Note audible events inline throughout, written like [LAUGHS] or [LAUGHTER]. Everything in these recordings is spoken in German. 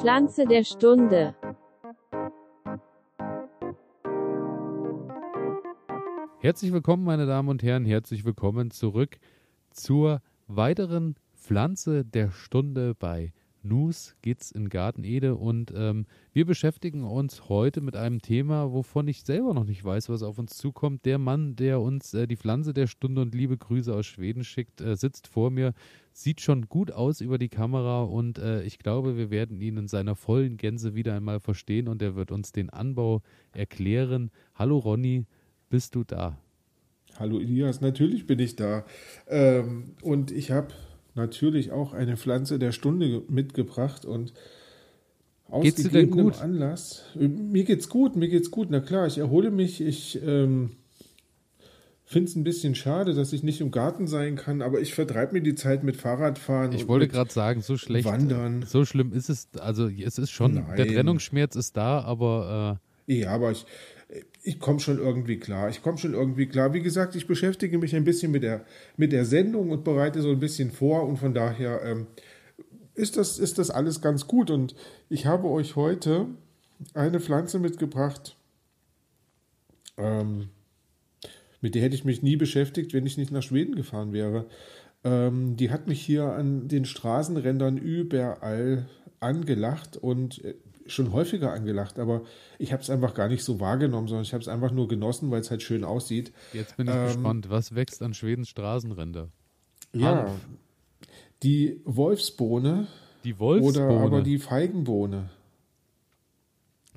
Pflanze der Stunde. Herzlich willkommen, meine Damen und Herren, herzlich willkommen zurück zur weiteren Pflanze der Stunde bei Nus geht's in Garten Ede und ähm, wir beschäftigen uns heute mit einem Thema, wovon ich selber noch nicht weiß, was auf uns zukommt. Der Mann, der uns äh, die Pflanze der Stunde und liebe Grüße aus Schweden schickt, äh, sitzt vor mir, sieht schon gut aus über die Kamera und äh, ich glaube, wir werden ihn in seiner vollen Gänze wieder einmal verstehen und er wird uns den Anbau erklären. Hallo Ronny, bist du da? Hallo Elias, natürlich bin ich da. Ähm, und ich habe natürlich auch eine Pflanze der Stunde mitgebracht und aus geht's dir denn gut? Anlass. Mir geht's gut, mir geht's gut. Na klar, ich erhole mich. Ich ähm, finde es ein bisschen schade, dass ich nicht im Garten sein kann, aber ich vertreibe mir die Zeit mit Fahrradfahren. Ich wollte gerade sagen, so schlecht. Wandern. So schlimm ist es. Also es ist schon, Nein. der Trennungsschmerz ist da, aber. Äh, ja, aber ich, ich komme schon irgendwie klar. Ich komme schon irgendwie klar. Wie gesagt, ich beschäftige mich ein bisschen mit der, mit der Sendung und bereite so ein bisschen vor und von daher ähm, ist, das, ist das alles ganz gut. Und ich habe euch heute eine Pflanze mitgebracht, ähm, mit der hätte ich mich nie beschäftigt, wenn ich nicht nach Schweden gefahren wäre. Ähm, die hat mich hier an den Straßenrändern überall angelacht und äh, schon häufiger angelacht, aber ich habe es einfach gar nicht so wahrgenommen, sondern ich habe es einfach nur genossen, weil es halt schön aussieht. Jetzt bin ich ähm, gespannt, was wächst an Schwedens Straßenränder? Ja, Hanf. die Wolfsbohne. Die Wolfsbohne. Oder aber die Feigenbohne.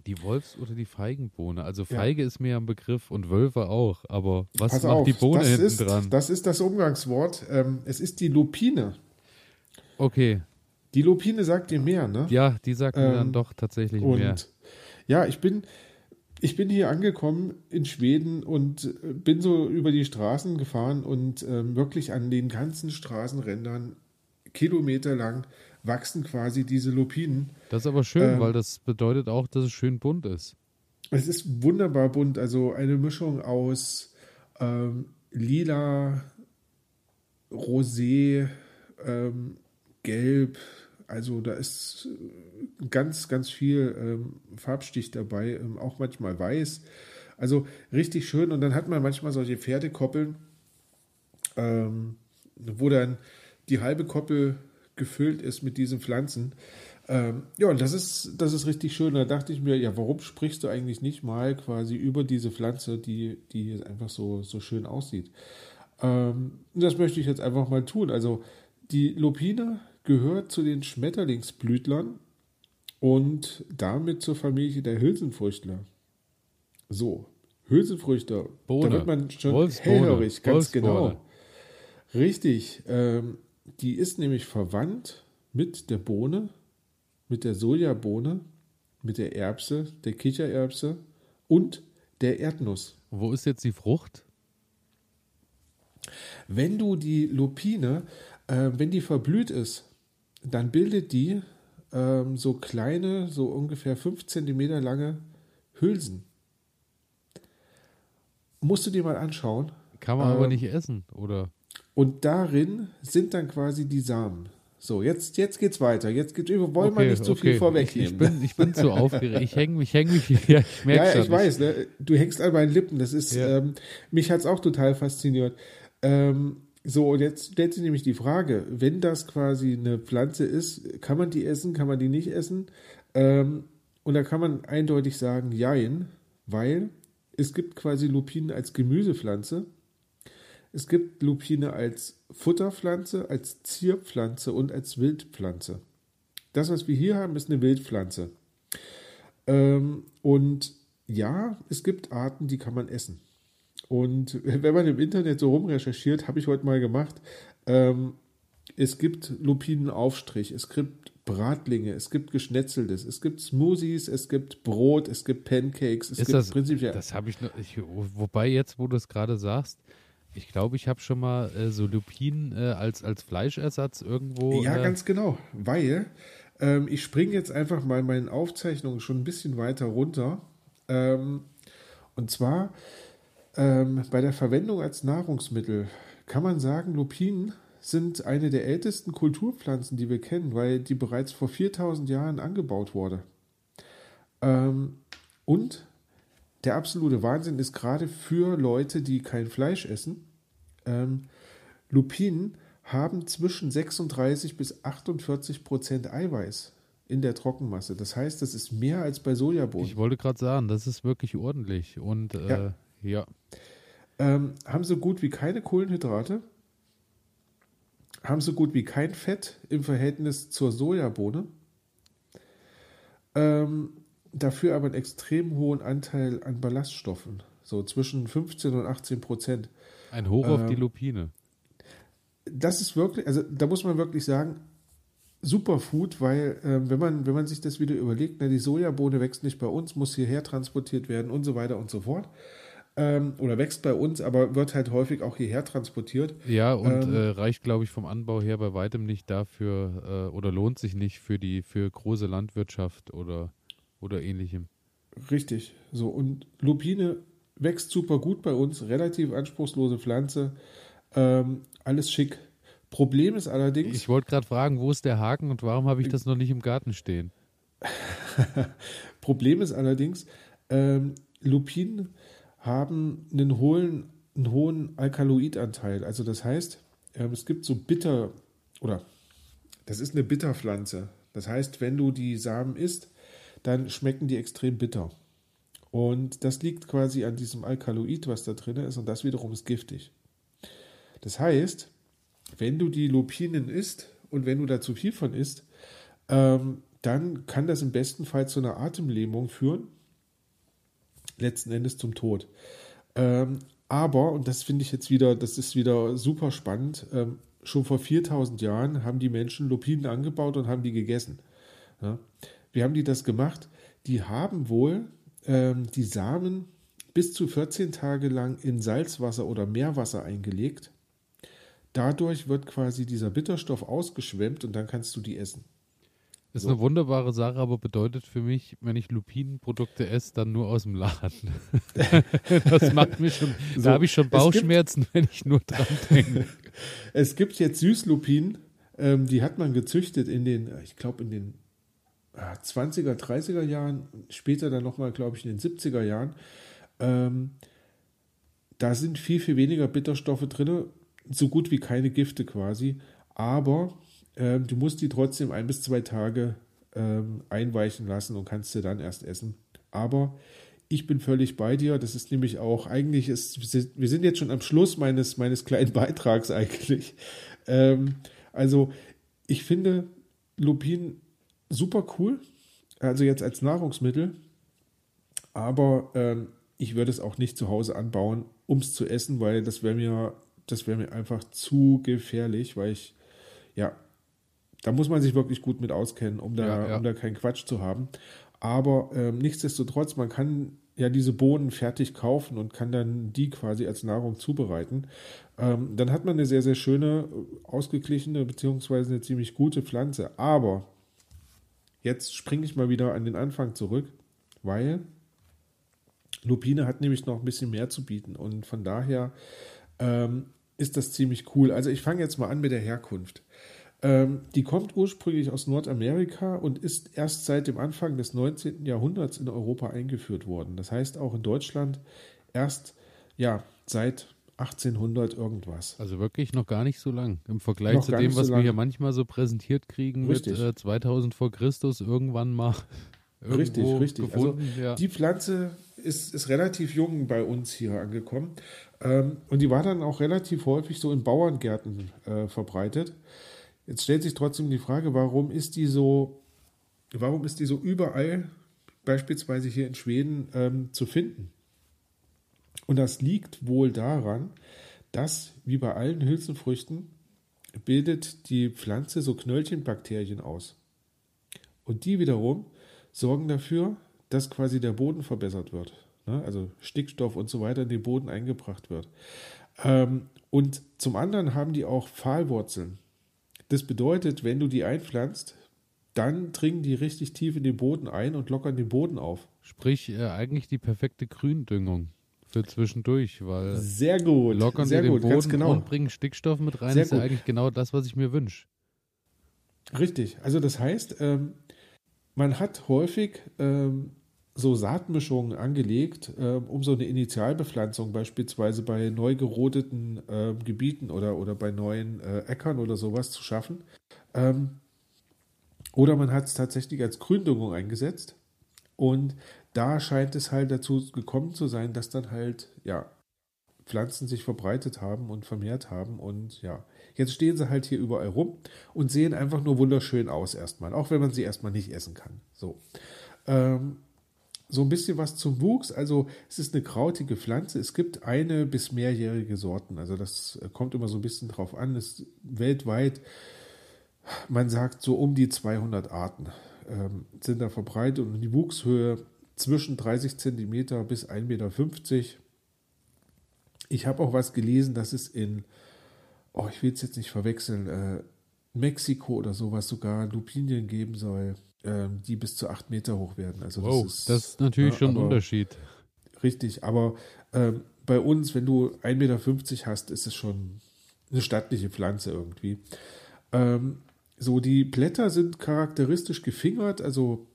Die Wolfs- oder die Feigenbohne. Also Feige ja. ist mir ein Begriff und Wölfe auch. Aber was Pass macht auf, die Bohne hinten ist, dran? Das ist das Umgangswort. Ähm, es ist die Lupine. Okay. Die Lupine sagt dir mehr, ne? Ja, die sagt ähm, mir dann ähm, doch tatsächlich und mehr. Ja, ich bin, ich bin hier angekommen in Schweden und bin so über die Straßen gefahren und ähm, wirklich an den ganzen Straßenrändern kilometerlang wachsen quasi diese Lupinen. Das ist aber schön, ähm, weil das bedeutet auch, dass es schön bunt ist. Es ist wunderbar bunt, also eine Mischung aus ähm, lila, rosé, ähm, gelb, also da ist äh, ganz, ganz viel ähm, Farbstich dabei, ähm, auch manchmal weiß. Also richtig schön. Und dann hat man manchmal solche Pferdekoppeln, ähm, wo dann die halbe Koppel gefüllt ist mit diesen Pflanzen. Ähm, ja, und das ist, das ist richtig schön. Da dachte ich mir, ja, warum sprichst du eigentlich nicht mal quasi über diese Pflanze, die, die einfach so, so schön aussieht? Ähm, das möchte ich jetzt einfach mal tun. Also die Lupine gehört zu den Schmetterlingsblütlern und damit zur Familie der Hülsenfrüchtler. So, Hülsenfrüchte, Bohne. da wird man schon hellhörig, ganz genau. Richtig, ähm, die ist nämlich verwandt mit der Bohne, mit der Sojabohne, mit der Erbse, der Kichererbse und der Erdnuss. Wo ist jetzt die Frucht? Wenn du die Lupine, äh, wenn die verblüht ist, dann bildet die ähm, so kleine, so ungefähr 5 cm lange Hülsen. Musst du dir mal anschauen. Kann man ähm, aber nicht essen, oder? Und darin sind dann quasi die Samen. So, jetzt, jetzt geht's weiter. Jetzt geht, wollen okay, wir nicht zu okay. viel vorwegnehmen. Ich, bin, ich bin zu aufgeregt. Ich hänge mich, häng mich, ja, ich merke Ja, schon. ich weiß, ne? du hängst an meinen Lippen. Das ist, ja. ähm, mich hat's auch total fasziniert. Ähm, so, und jetzt stellt sich nämlich die Frage, wenn das quasi eine Pflanze ist, kann man die essen, kann man die nicht essen? Ähm, und da kann man eindeutig sagen, jein, weil es gibt quasi Lupinen als Gemüsepflanze, es gibt Lupine als Futterpflanze, als Zierpflanze und als Wildpflanze. Das, was wir hier haben, ist eine Wildpflanze. Ähm, und ja, es gibt Arten, die kann man essen. Und [LAUGHS] wenn man im Internet so rumrecherchiert, habe ich heute mal gemacht, ähm, es gibt Lupinenaufstrich, es gibt Bratlinge, es gibt Geschnetzeltes, es gibt Smoothies, es gibt Brot, es gibt Pancakes, es ist gibt das, prinzipiell. Das habe ich noch, ich, wobei jetzt, wo du es gerade sagst, ich glaube, ich habe schon mal äh, so Lupinen äh, als, als Fleischersatz irgendwo. Ja, äh, ganz genau, weil ähm, ich springe jetzt einfach mal meinen Aufzeichnungen schon ein bisschen weiter runter. Ähm, und zwar ähm, bei der Verwendung als Nahrungsmittel kann man sagen, Lupinen sind eine der ältesten Kulturpflanzen, die wir kennen, weil die bereits vor 4000 Jahren angebaut wurde. Ähm, und der absolute Wahnsinn ist gerade für Leute, die kein Fleisch essen. Ähm, Lupinen haben zwischen 36 bis 48 Prozent Eiweiß in der Trockenmasse. Das heißt, das ist mehr als bei Sojabohnen. Ich wollte gerade sagen, das ist wirklich ordentlich. Und äh, ja. Ja. Ähm, haben so gut wie keine Kohlenhydrate, haben so gut wie kein Fett im Verhältnis zur Sojabohne. Ähm, dafür aber einen extrem hohen Anteil an Ballaststoffen, so zwischen 15 und 18 Prozent. Ein Hoch auf ähm, die Lupine. Das ist wirklich, also da muss man wirklich sagen, Superfood, weil äh, wenn, man, wenn man sich das wieder überlegt, na, die Sojabohne wächst nicht bei uns, muss hierher transportiert werden und so weiter und so fort. Ähm, oder wächst bei uns, aber wird halt häufig auch hierher transportiert. Ja, und ähm, äh, reicht, glaube ich, vom Anbau her bei weitem nicht dafür äh, oder lohnt sich nicht für die für große Landwirtschaft oder, oder ähnlichem. Richtig. So, und Lupine wächst super gut bei uns, relativ anspruchslose Pflanze, ähm, alles schick. Problem ist allerdings. Ich wollte gerade fragen, wo ist der Haken und warum habe ich das noch nicht im Garten stehen? [LAUGHS] Problem ist allerdings, ähm, Lupinen haben einen hohen, einen hohen Alkaloidanteil. Also das heißt, ähm, es gibt so bitter oder das ist eine Bitterpflanze. Das heißt, wenn du die Samen isst, dann schmecken die extrem bitter. Und das liegt quasi an diesem Alkaloid, was da drin ist, und das wiederum ist giftig. Das heißt, wenn du die Lupinen isst und wenn du da zu viel von isst, ähm, dann kann das im besten Fall zu einer Atemlähmung führen, letzten Endes zum Tod. Ähm, aber, und das finde ich jetzt wieder, das ist wieder super spannend, ähm, schon vor 4000 Jahren haben die Menschen Lupinen angebaut und haben die gegessen. Ja. Wie haben die das gemacht? Die haben wohl ähm, die Samen bis zu 14 Tage lang in Salzwasser oder Meerwasser eingelegt Dadurch wird quasi dieser Bitterstoff ausgeschwemmt und dann kannst du die essen. Ist so. eine wunderbare Sache, aber bedeutet für mich, wenn ich Lupinenprodukte esse, dann nur aus dem Laden. [LAUGHS] das macht mich schon, so, da habe ich schon Bauchschmerzen, gibt, wenn ich nur dran denke. [LAUGHS] es gibt jetzt Süßlupinen, ähm, die hat man gezüchtet in den, ich glaube in den 20er, 30er Jahren, später dann nochmal, glaube ich, in den 70er Jahren. Ähm, da sind viel, viel weniger Bitterstoffe drin so gut wie keine Gifte quasi, aber ähm, du musst die trotzdem ein bis zwei Tage ähm, einweichen lassen und kannst sie dann erst essen. Aber ich bin völlig bei dir. Das ist nämlich auch, eigentlich ist, wir sind jetzt schon am Schluss meines, meines kleinen [LAUGHS] Beitrags eigentlich. Ähm, also, ich finde Lupin super cool, also jetzt als Nahrungsmittel, aber ähm, ich würde es auch nicht zu Hause anbauen, um es zu essen, weil das wäre mir das wäre mir einfach zu gefährlich, weil ich, ja, da muss man sich wirklich gut mit auskennen, um da, ja, ja. Um da keinen Quatsch zu haben. Aber ähm, nichtsdestotrotz, man kann ja diese Bohnen fertig kaufen und kann dann die quasi als Nahrung zubereiten. Ähm, dann hat man eine sehr, sehr schöne, ausgeglichene beziehungsweise eine ziemlich gute Pflanze. Aber jetzt springe ich mal wieder an den Anfang zurück, weil Lupine hat nämlich noch ein bisschen mehr zu bieten und von daher ähm, ist das ziemlich cool. Also ich fange jetzt mal an mit der Herkunft. Ähm, die kommt ursprünglich aus Nordamerika und ist erst seit dem Anfang des 19. Jahrhunderts in Europa eingeführt worden. Das heißt auch in Deutschland erst ja seit 1800 irgendwas. Also wirklich noch gar nicht so lang im Vergleich noch zu dem, was so wir hier manchmal so präsentiert kriegen richtig. mit äh, 2000 vor Christus irgendwann mal. [LAUGHS] Richtig, richtig. Also gefunden, also ja. die Pflanze ist, ist relativ jung bei uns hier angekommen. Ähm, und die war dann auch relativ häufig so in Bauerngärten äh, verbreitet. Jetzt stellt sich trotzdem die Frage, warum ist die so, warum ist die so überall, beispielsweise hier in Schweden, ähm, zu finden? Und das liegt wohl daran, dass, wie bei allen Hülsenfrüchten, bildet die Pflanze so Knöllchenbakterien aus. Und die wiederum sorgen dafür, dass quasi der Boden verbessert wird. Ne? Also Stickstoff und so weiter in den Boden eingebracht wird. Ähm, und zum anderen haben die auch Pfahlwurzeln. Das bedeutet, wenn du die einpflanzt, dann dringen die richtig tief in den Boden ein und lockern den Boden auf. Sprich, äh, eigentlich die perfekte Gründüngung für zwischendurch, weil sehr gut, lockern sehr gut, den ganz Boden genau. und bringen Stickstoff mit rein. Sehr ist ja gut. eigentlich genau das, was ich mir wünsche. Richtig. Also das heißt, ähm, man hat häufig ähm, so Saatmischungen angelegt, ähm, um so eine Initialbepflanzung beispielsweise bei neu gerodeten ähm, Gebieten oder, oder bei neuen äh, Äckern oder sowas zu schaffen. Ähm, oder man hat es tatsächlich als Gründüngung eingesetzt. Und da scheint es halt dazu gekommen zu sein, dass dann halt, ja, Pflanzen sich verbreitet haben und vermehrt haben. Und ja, jetzt stehen sie halt hier überall rum und sehen einfach nur wunderschön aus erstmal, auch wenn man sie erstmal nicht essen kann. So. Ähm, so ein bisschen was zum Wuchs. Also es ist eine krautige Pflanze. Es gibt eine bis mehrjährige Sorten. Also das äh, kommt immer so ein bisschen drauf an. Es ist weltweit, man sagt so um die 200 Arten ähm, sind da verbreitet und die Wuchshöhe zwischen 30 Zentimeter bis 1,50 Meter. Ich habe auch was gelesen, dass es in, oh, ich will es jetzt nicht verwechseln, äh, Mexiko oder sowas sogar Lupinien geben soll, ähm, die bis zu 8 Meter hoch werden. Also Wow, das ist, das ist natürlich ja, schon ein Unterschied. Richtig, aber ähm, bei uns, wenn du 1,50 Meter hast, ist es schon eine stattliche Pflanze irgendwie. Ähm, so, die Blätter sind charakteristisch gefingert, also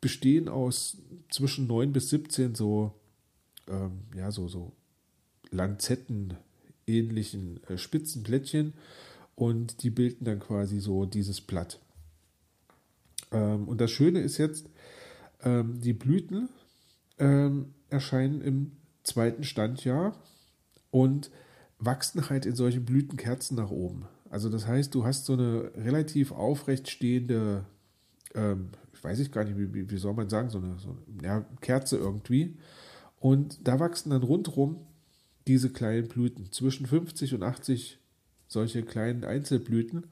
bestehen aus zwischen 9 bis 17 so, ähm, ja, so, so Lanzetten-ähnlichen äh, spitzen Blättchen und die bilden dann quasi so dieses Blatt. Ähm, und das Schöne ist jetzt, ähm, die Blüten ähm, erscheinen im zweiten Standjahr und wachsen halt in solchen Blütenkerzen nach oben. Also das heißt, du hast so eine relativ aufrecht stehende, ähm, ich weiß ich gar nicht, wie, wie, soll man sagen, so eine, so eine ja, Kerze irgendwie. Und da wachsen dann rundherum diese kleinen Blüten, zwischen 50 und 80 solche kleinen Einzelblüten.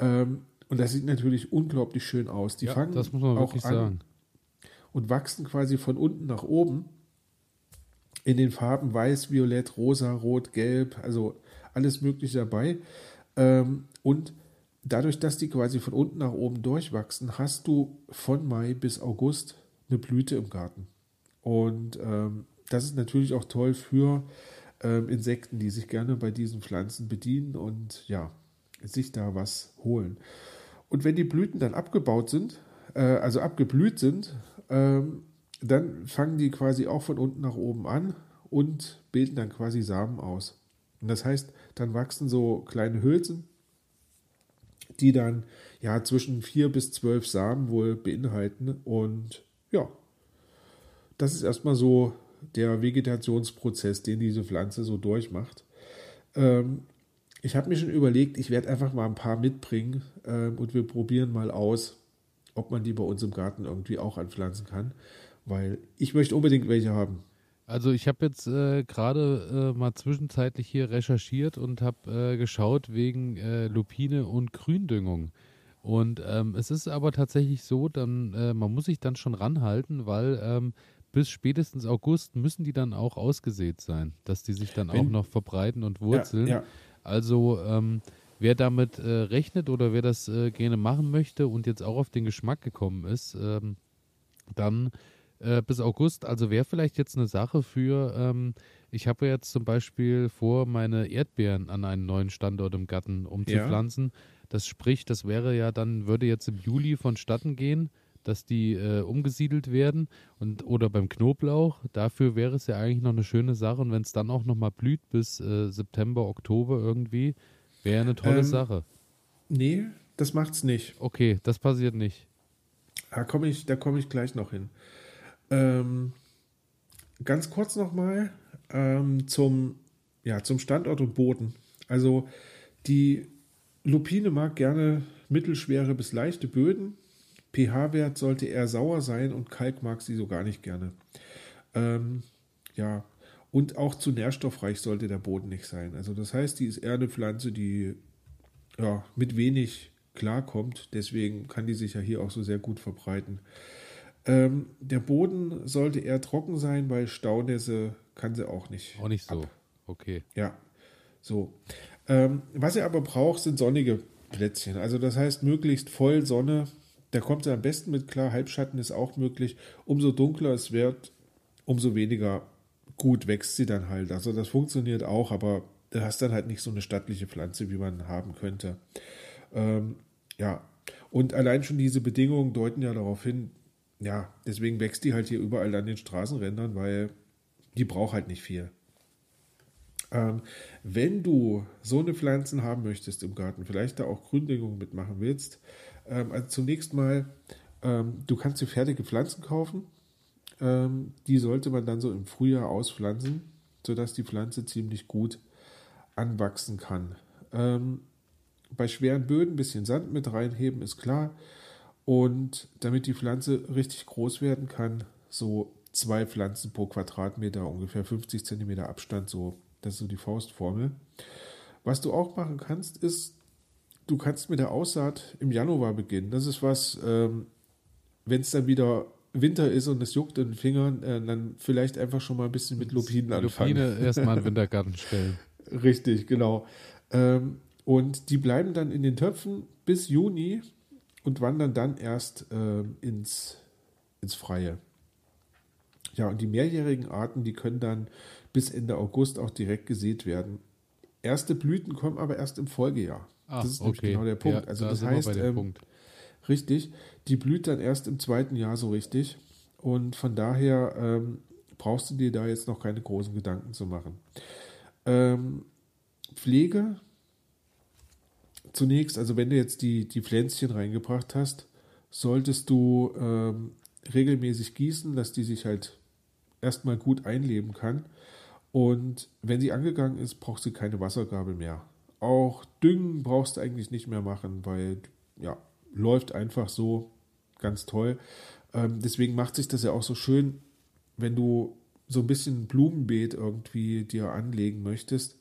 Ähm, und das sieht natürlich unglaublich schön aus. Die ja, fangen das muss man auch wirklich an, sagen. und wachsen quasi von unten nach oben in den Farben weiß, violett, rosa, rot, gelb, also alles Mögliche dabei. Ähm, und dadurch, dass die quasi von unten nach oben durchwachsen, hast du von Mai bis August eine Blüte im Garten. Und ähm, das ist natürlich auch toll für ähm, Insekten, die sich gerne bei diesen Pflanzen bedienen und ja, sich da was holen. Und wenn die Blüten dann abgebaut sind, äh, also abgeblüht sind, ähm, dann fangen die quasi auch von unten nach oben an und bilden dann quasi Samen aus. Und das heißt, dann wachsen so kleine Hülsen, die dann ja zwischen vier bis zwölf Samen wohl beinhalten. Und ja, das ist erstmal so der Vegetationsprozess, den diese Pflanze so durchmacht. Ähm, ich habe mir schon überlegt, ich werde einfach mal ein paar mitbringen ähm, und wir probieren mal aus, ob man die bei uns im Garten irgendwie auch anpflanzen kann, weil ich möchte unbedingt welche haben. Also ich habe jetzt äh, gerade äh, mal zwischenzeitlich hier recherchiert und habe äh, geschaut wegen äh, Lupine und Gründüngung. Und ähm, es ist aber tatsächlich so, dann äh, man muss sich dann schon ranhalten, weil ähm, bis spätestens August müssen die dann auch ausgesät sein, dass die sich dann auch Wenn- noch verbreiten und wurzeln. Ja, ja. Also ähm, wer damit äh, rechnet oder wer das äh, gerne machen möchte und jetzt auch auf den Geschmack gekommen ist, ähm, dann äh, bis August, also wäre vielleicht jetzt eine Sache für, ähm, ich habe ja jetzt zum Beispiel vor, meine Erdbeeren an einen neuen Standort im Garten Ja. umzupflanzen. Das spricht, das wäre ja dann, würde jetzt im Juli vonstatten gehen, dass die äh, umgesiedelt werden und oder beim Knoblauch. Dafür wäre es ja eigentlich noch eine schöne Sache und wenn es dann auch nochmal blüht bis äh, September, Oktober irgendwie, wäre eine tolle Ähm, Sache. Nee, das macht's nicht. Okay, das passiert nicht. Da komme ich, da komme ich gleich noch hin. Ähm, ganz kurz nochmal ähm, zum, ja, zum Standort und Boden. Also die Lupine mag gerne mittelschwere bis leichte Böden. pH-Wert sollte eher sauer sein und Kalk mag sie so gar nicht gerne. Ähm, ja, und auch zu nährstoffreich sollte der Boden nicht sein. Also das heißt, die ist eher eine Pflanze, die ja, mit wenig klarkommt. Deswegen kann die sich ja hier auch so sehr gut verbreiten. Ähm, der Boden sollte eher trocken sein, weil Staunässe kann sie auch nicht. Auch nicht so. ab. Okay. Ja, so. Ähm, was er aber braucht, sind sonnige Plätzchen. Also das heißt möglichst voll Sonne. Da kommt er am besten mit klar. Halbschatten ist auch möglich. Umso dunkler es wird, umso weniger gut wächst sie dann halt. Also das funktioniert auch, aber du hast dann halt nicht so eine stattliche Pflanze, wie man haben könnte. Ähm, ja, und allein schon diese Bedingungen deuten ja darauf hin, ja, deswegen wächst die halt hier überall an den Straßenrändern, weil die braucht halt nicht viel. Ähm, wenn du so eine Pflanzen haben möchtest im Garten, vielleicht da auch Gründüngung mitmachen willst, ähm, also zunächst mal, ähm, du kannst dir fertige Pflanzen kaufen. Ähm, die sollte man dann so im Frühjahr auspflanzen, sodass die Pflanze ziemlich gut anwachsen kann. Ähm, bei schweren Böden ein bisschen Sand mit reinheben, ist klar. Und damit die Pflanze richtig groß werden kann, so zwei Pflanzen pro Quadratmeter, ungefähr 50 Zentimeter Abstand, so, das ist so die Faustformel. Was du auch machen kannst, ist, du kannst mit der Aussaat im Januar beginnen. Das ist was, ähm, wenn es dann wieder Winter ist und es juckt in den Fingern, äh, dann vielleicht einfach schon mal ein bisschen mit Lupinen anfangen. Lupine [LAUGHS] erstmal in den Wintergarten [LAUGHS] stellen. Richtig, genau. Ähm, und die bleiben dann in den Töpfen bis Juni und wandern dann erst äh, ins, ins Freie. Ja, und die mehrjährigen Arten, die können dann bis Ende August auch direkt gesät werden. Erste Blüten kommen aber erst im Folgejahr. Ah, das ist okay. genau der Punkt. Ja, also da das heißt, ähm, Punkt. richtig, die blüht dann erst im zweiten Jahr so richtig. Und von daher ähm, brauchst du dir da jetzt noch keine großen Gedanken zu machen. Ähm, Pflege zunächst, also wenn du jetzt die, die Pflänzchen reingebracht hast, solltest du ähm, regelmäßig gießen, dass die sich halt erstmal gut einleben kann. Und wenn sie angegangen ist, braucht sie keine Wassergabel mehr. Auch Düngen brauchst du eigentlich nicht mehr machen, weil ja, läuft einfach so ganz toll. Ähm, deswegen macht sich das ja auch so schön, wenn du so ein bisschen Blumenbeet irgendwie dir anlegen möchtest,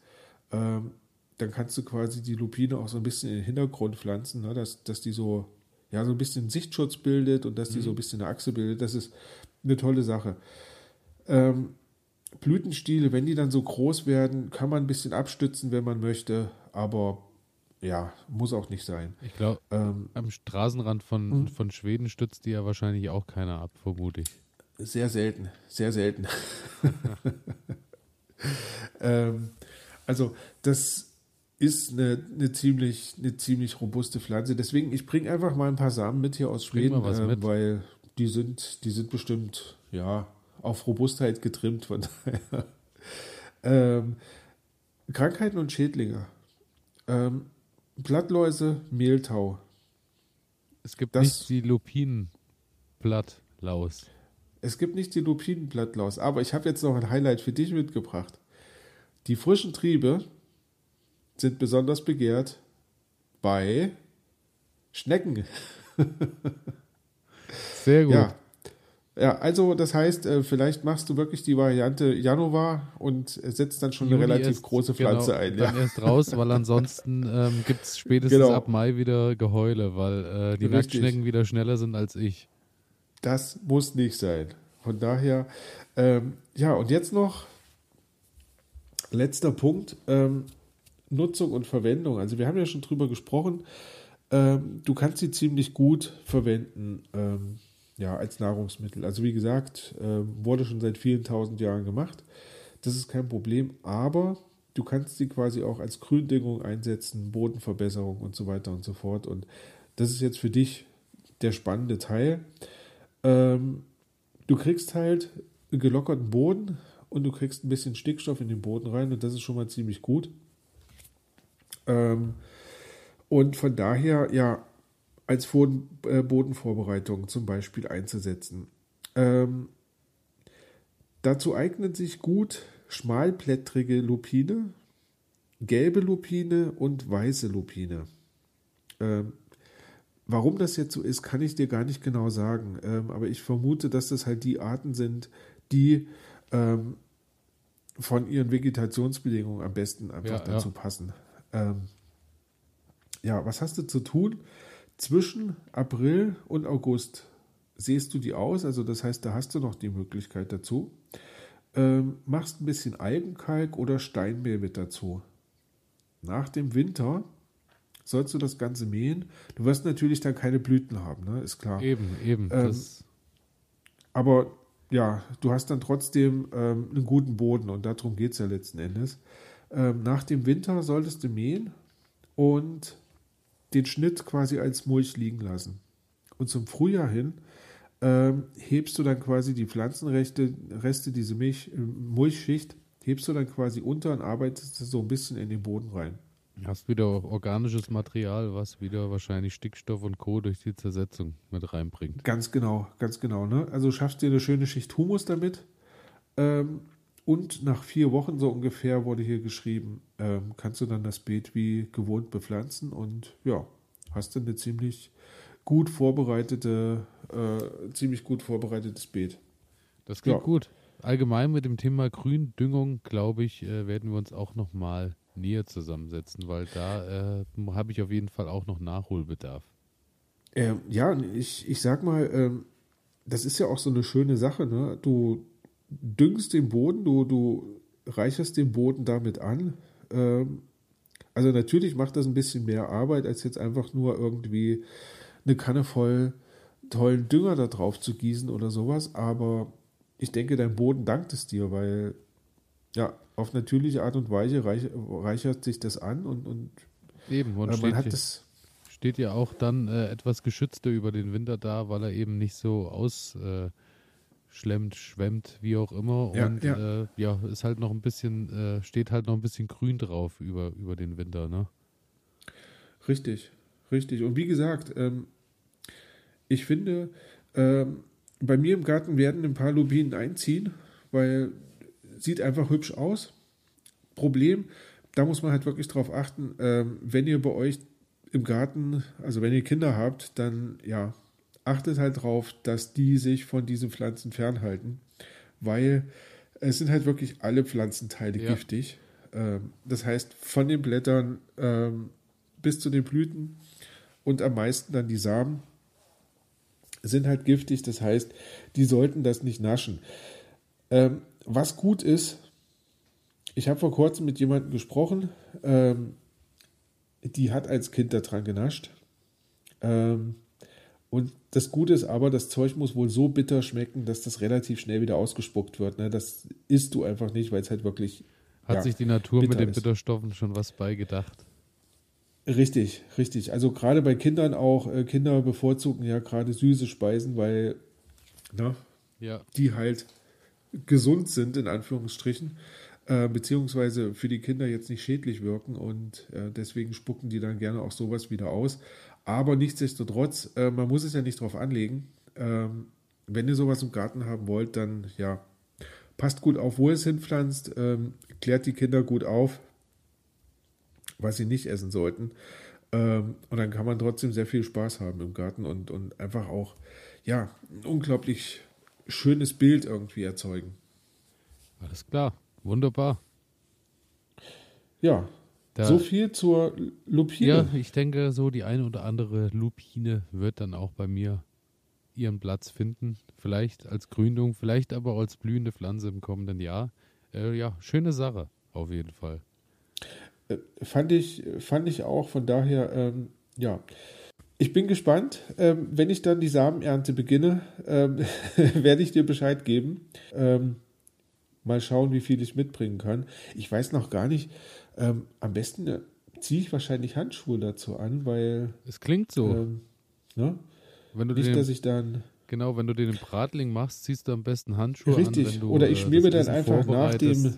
ähm, dann kannst du quasi die Lupine auch so ein bisschen in den Hintergrund pflanzen, ne? dass, dass die so, ja, so ein bisschen Sichtschutz bildet und dass die so ein bisschen eine Achse bildet. Das ist eine tolle Sache. Ähm, Blütenstiele, wenn die dann so groß werden, kann man ein bisschen abstützen, wenn man möchte, aber ja, muss auch nicht sein. Ich glaube, Ähm, am Straßenrand von, Mhm. von Schweden stützt die ja wahrscheinlich auch keiner ab, vermute ich. Sehr selten, sehr selten. [LAUGHS] ähm, also das ist eine, eine, ziemlich, eine ziemlich robuste Pflanze. Deswegen, ich bringe einfach mal ein paar Samen mit hier aus Schweden, mit. weil die sind, die sind bestimmt ja auf Robustheit getrimmt. Von [LAUGHS] daher. Ähm, Krankheiten und Schädlinge. Ähm, Blattläuse, Mehltau. Es gibt Das- nicht die Lupinenblattlaus. Es gibt nicht die Lupinenblattlaus, aber ich habe jetzt noch ein Highlight für dich mitgebracht. Die frischen Triebe sind besonders begehrt bei Schnecken. Sehr gut. Ja. Ja, also das heißt, äh, vielleicht machst du wirklich die Variante Januar und setzt dann schon eine Juni relativ erst- große Pflanze genau, ein. Ja. Dann erst raus, weil ansonsten [LAUGHS] ähm, gibt es spätestens Genau. ab Mai wieder Geheule, weil äh, die. Nacktschnecken wieder schneller sind als ich. Das muss nicht sein. Von daher, ähm, ja, und jetzt noch letzter Punkt, ähm, Nutzung und Verwendung. Also wir haben ja schon drüber gesprochen, ähm, du kannst sie ziemlich gut verwenden, ähm, ja, als Nahrungsmittel. Also wie gesagt, ähm, wurde schon seit vielen tausend Jahren gemacht. Das ist kein Problem, aber du kannst sie quasi auch als Gründüngung einsetzen, Bodenverbesserung und so weiter und so fort. Und das ist jetzt für dich der spannende Teil. Ähm, du kriegst halt einen gelockerten Boden und du kriegst ein bisschen Stickstoff in den Boden rein und das ist schon mal ziemlich gut. Ähm, und von daher, ja, als äh, Bodenvorbereitung zum Beispiel einzusetzen. Ähm, dazu eignen sich gut schmalblättrige Lupine, gelbe Lupine und weiße Lupine. Ähm, warum das jetzt so ist, kann ich dir gar nicht genau sagen. Ähm, aber ich vermute, dass das halt die Arten sind, die ähm, von ihren Vegetationsbedingungen am besten einfach Ja, dazu ja. passen. Ähm, ja, was hast du zu tun? Zwischen April und August sähst du die aus, also das heißt, da hast du noch die Möglichkeit dazu. Ähm, machst ein bisschen Algenkalk oder Steinmehl mit dazu. Nach dem Winter sollst du das Ganze mähen. Du wirst natürlich dann keine Blüten haben, ne? ist klar. Eben, eben. Ähm, Aber ja, du hast dann trotzdem ähm, einen guten Boden und darum geht es ja letzten Endes. Ähm, nach dem Winter solltest du mähen und den Schnitt quasi als Mulch liegen lassen. Und zum Frühjahr hin ähm, hebst du dann quasi die Pflanzenreste, Reste, diese Milch, äh, Mulchschicht, hebst du dann quasi unter und arbeitest so ein bisschen in den Boden rein. Hast wieder organisches Material, was wieder wahrscheinlich Stickstoff und Co. durch die Zersetzung mit reinbringt. Ganz genau, ganz genau. Ne? Also schaffst dir eine schöne Schicht Humus damit. Ähm, und nach vier Wochen so ungefähr wurde hier geschrieben, ähm, kannst du dann das Beet wie gewohnt bepflanzen und ja, hast dann eine ziemlich gut vorbereitete, äh, ziemlich gut vorbereitetes Beet. Das klingt ja. gut. Allgemein mit dem Thema Gründüngung, glaube ich, äh, werden wir uns auch noch mal näher zusammensetzen, weil da äh, habe ich auf jeden Fall auch noch Nachholbedarf. Ähm, ja, ich, ich sag mal, ähm, das ist ja auch so eine schöne Sache. Ne? Du düngst den Boden, du, du reicherst den Boden damit an. Ähm, also natürlich macht das ein bisschen mehr Arbeit, als jetzt einfach nur irgendwie eine Kanne voll tollen Dünger da drauf zu gießen oder sowas, aber ich denke, dein Boden dankt es dir, weil ja, auf natürliche Art und Weise reich, reichert sich das an und, und Eben, und man hat das steht ja auch dann äh, etwas geschützter über den Winter da, weil er eben nicht so ausschlemmt, äh, schwemmt, wie auch immer. Ja, und ja. Äh, ja, ist halt noch ein bisschen, äh, steht halt noch ein bisschen grün drauf über, über den Winter, ne? Richtig, richtig. Und wie gesagt, ähm, ich finde, ähm, bei mir im Garten werden ein paar Lupinen einziehen, weil sieht einfach hübsch aus. Problem, da muss man halt wirklich drauf achten, ähm, wenn ihr bei euch im Garten, also wenn ihr Kinder habt, dann ja, achtet halt drauf, dass die sich von diesen Pflanzen fernhalten, weil es sind halt wirklich alle Pflanzenteile ja. giftig. Ähm, das heißt, von den Blättern ähm, bis zu den Blüten und am meisten dann die Samen sind halt giftig. Das heißt, die sollten das nicht naschen. Ähm, was gut ist, ich habe vor kurzem mit jemandem gesprochen, ähm, die hat als Kind daran genascht. Ähm, und das Gute ist aber, das Zeug muss wohl so bitter schmecken, dass das relativ schnell wieder ausgespuckt wird. Ne? Das isst du einfach nicht, weil es halt wirklich. Hat ja, sich die Natur mit den ist. Bitterstoffen schon was beigedacht? Richtig, richtig. Also gerade bei Kindern auch, äh, Kinder bevorzugen ja gerade süße Speisen, weil na, ja. die halt gesund sind, in Anführungsstrichen, äh, beziehungsweise für die Kinder jetzt nicht schädlich wirken und äh, deswegen spucken die dann gerne auch sowas wieder aus. Aber nichtsdestotrotz, äh, man muss es ja nicht drauf anlegen. Ähm, wenn ihr sowas im Garten haben wollt, dann ja, passt gut auf, wo ihr es hinpflanzt, ähm, klärt die Kinder gut auf, was sie nicht essen sollten. Ähm, und dann kann man trotzdem sehr viel Spaß haben im Garten und, und einfach auch, ja, unglaublich schönes Bild irgendwie erzeugen. Alles klar, wunderbar. Ja, da, so viel zur Lupine. Ja, ich denke, so die eine oder andere Lupine wird dann auch bei mir ihren Platz finden. Vielleicht als Gründung, vielleicht aber als blühende Pflanze im kommenden Jahr. Äh, ja, schöne Sache, auf jeden Fall. Äh, fand, ich, fand ich auch, von daher, ähm, ja ich bin gespannt. Ähm, wenn ich dann die Samenernte beginne, ähm, [LAUGHS] werde ich dir Bescheid geben. Ähm, mal schauen, wie viel ich mitbringen kann. Ich weiß noch gar nicht. Ähm, am besten äh, ziehe ich wahrscheinlich Handschuhe dazu an, weil. Es klingt so. Ähm, ne? Wenn du nicht, den, dass ich dann. Genau, wenn du den Bratling machst, ziehst du am besten Handschuhe richtig. an. Richtig. Oder ich äh, schmier mir dann einfach nach dem,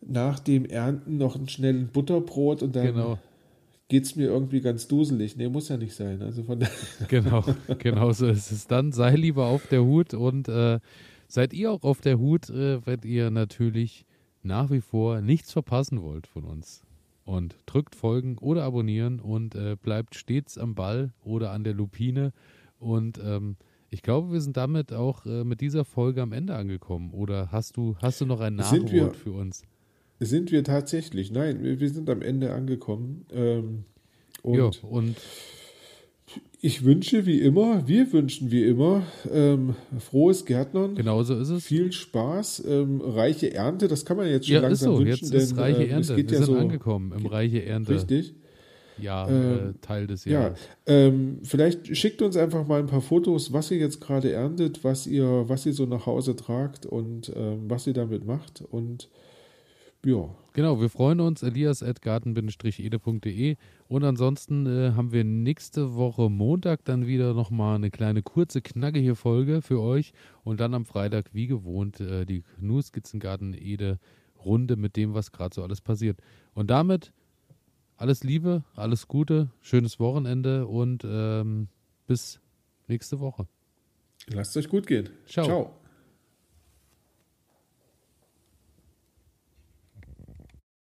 nach dem Ernten noch einen schnellen Butterbrot und dann. Genau geht es mir irgendwie ganz duselig. Nee, muss ja nicht sein. Also von [LAUGHS] genau, genau so ist es. Dann sei lieber auf der Hut und äh, seid ihr auch auf der Hut, äh, wenn ihr natürlich nach wie vor nichts verpassen wollt von uns. Und drückt folgen oder abonnieren und äh, bleibt stets am Ball oder an der Lupine. Und ähm, ich glaube, wir sind damit auch äh, mit dieser Folge am Ende angekommen. Oder hast du, hast du noch ein Nachwort für uns? Sind wir tatsächlich. Nein, wir, wir sind am Ende angekommen. Ähm, und, ja, und ich wünsche wie immer, wir wünschen wie immer, ähm, frohes Gärtnern. Genauso ist es. Viel Spaß, ähm, reiche Ernte, das kann man jetzt schon ja, langsam ist so. wünschen. Jetzt denn, ist reiche ähm, Ernte. Es geht wir ja sind so, angekommen im reiche Ernte. Richtig. Ähm, äh, Teil des Jahres. Ja, ähm, vielleicht schickt uns einfach mal ein paar Fotos, was ihr jetzt gerade erntet, was ihr, was ihr so nach Hause tragt und ähm, was ihr damit macht. Und ja. Genau, wir freuen uns. elias.garten-ede.de und ansonsten äh, haben wir nächste Woche Montag dann wieder nochmal eine kleine kurze, knackige Folge für euch und dann am Freitag wie gewohnt äh, die Gnu Skizzengarten Ede Runde mit dem, was gerade so alles passiert. Und damit alles Liebe, alles Gute, schönes Wochenende und ähm, bis nächste Woche. Lasst es euch gut gehen. Ciao. Ciao.